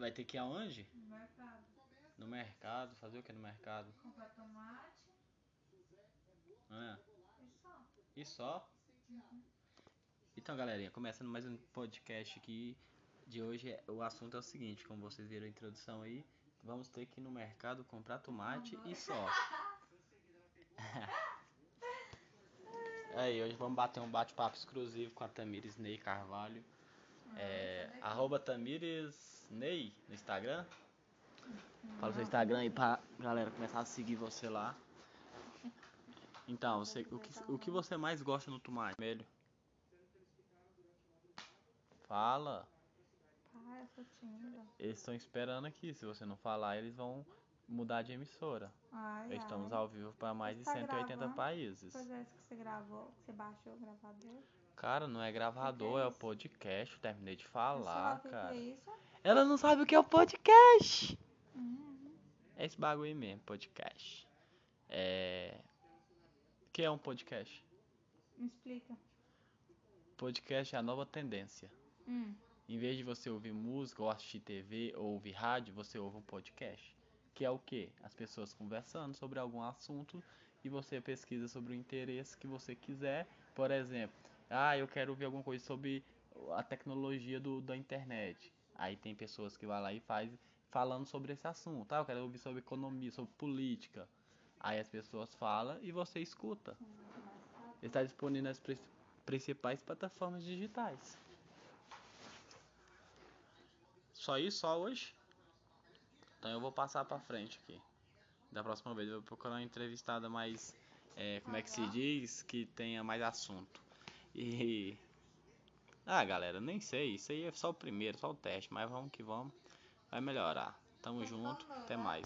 Vai ter que ir aonde? No mercado. No mercado. Fazer o que no mercado? Comprar tomate Ah, e só. e só? Então, galerinha, começando mais um podcast aqui. De hoje, é- o assunto é o seguinte: como vocês viram a introdução aí, vamos ter que ir no mercado comprar tomate e só. Aí, hoje vamos bater um bate-papo exclusivo com a Tamires Ney Carvalho. É, arroba Tamires Ney no Instagram. Fala seu Instagram aí pra galera começar a seguir você lá. Então, você, o, que, o que você mais gosta no tomate? Vermelho. Fala. Pai, eu sou tímida. Eles estão esperando aqui. Se você não falar, eles vão mudar de emissora. Ai, Estamos ai. ao vivo para mais de Tá 180 gravando? países. Pois é, que você gravou, você baixou o gravador. Cara, não é gravador, O que é é o podcast. Eu terminei de Eu falar, cara. é isso. Ela não sabe o que é o podcast. Uhum. É esse bagulho aí mesmo, podcast. É. O que é um podcast? Me explica. Podcast é a nova tendência. Hum. Em vez de você ouvir música, ou assistir TV, ou ouvir rádio, você ouve um podcast. Que é o quê? As pessoas conversando sobre algum assunto e você pesquisa sobre o interesse que você quiser. Por exemplo, ah, eu quero ver alguma coisa sobre a tecnologia do, da internet. Aí tem pessoas que vai lá e faz falando sobre esse assunto. Ah, eu quero ouvir sobre economia, sobre política. Aí as pessoas falam e você escuta. Está disponível nas pri- principais plataformas digitais. Só isso, só hoje? Então eu vou passar pra frente aqui. Da próxima vez eu vou procurar uma entrevistada mais. é, como é que se diz? Que tenha mais assunto. E. Ah, galera, nem sei. Isso aí é só o primeiro, só o teste. Mas vamos que vamos. Vai melhorar. Tamo junto. Até mais.